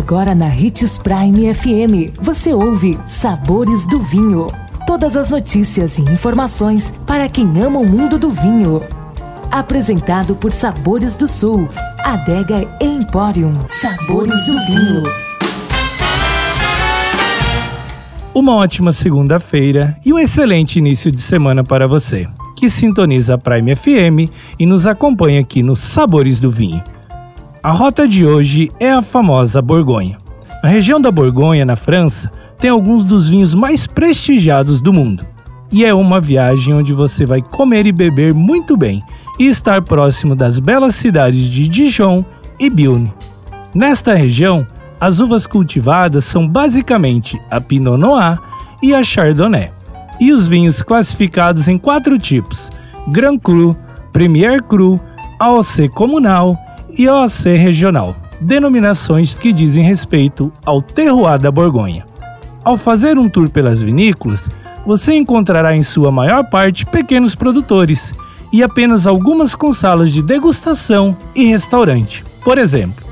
Agora na Ritz Prime FM, você ouve Sabores do Vinho. Todas as notícias e informações para quem ama o mundo do vinho. Apresentado por Sabores do Sul, Adega Emporium. Sabores do Vinho. Uma ótima segunda-feira e um excelente início de semana para você, que sintoniza a Prime FM e nos acompanha aqui no Sabores do Vinho. A rota de hoje é a famosa Borgonha. A região da Borgonha, na França, tem alguns dos vinhos mais prestigiados do mundo. E é uma viagem onde você vai comer e beber muito bem e estar próximo das belas cidades de Dijon e Bilne. Nesta região, as uvas cultivadas são basicamente a Pinot Noir e a Chardonnay, e os vinhos classificados em quatro tipos: Grand Cru, Premier Cru, AOC Comunal e OAC regional, denominações que dizem respeito ao terroir da Borgonha. Ao fazer um tour pelas vinícolas, você encontrará em sua maior parte pequenos produtores e apenas algumas com salas de degustação e restaurante. Por exemplo,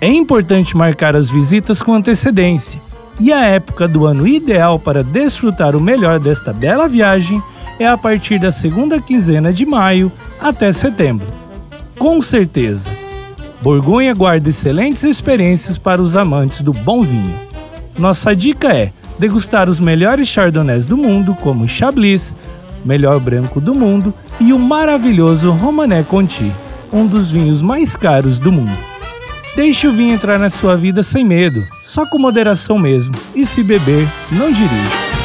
é importante marcar as visitas com antecedência, e a época do ano ideal para desfrutar o melhor desta bela viagem é a partir da segunda quinzena de maio até setembro. Com certeza, Borgonha guarda excelentes experiências para os amantes do bom vinho. Nossa dica é degustar os melhores chardonnays do mundo, como o Chablis, melhor branco do mundo, e o maravilhoso Romané Conti, um dos vinhos mais caros do mundo. Deixe o vinho entrar na sua vida sem medo, só com moderação mesmo, e se beber, não dirija.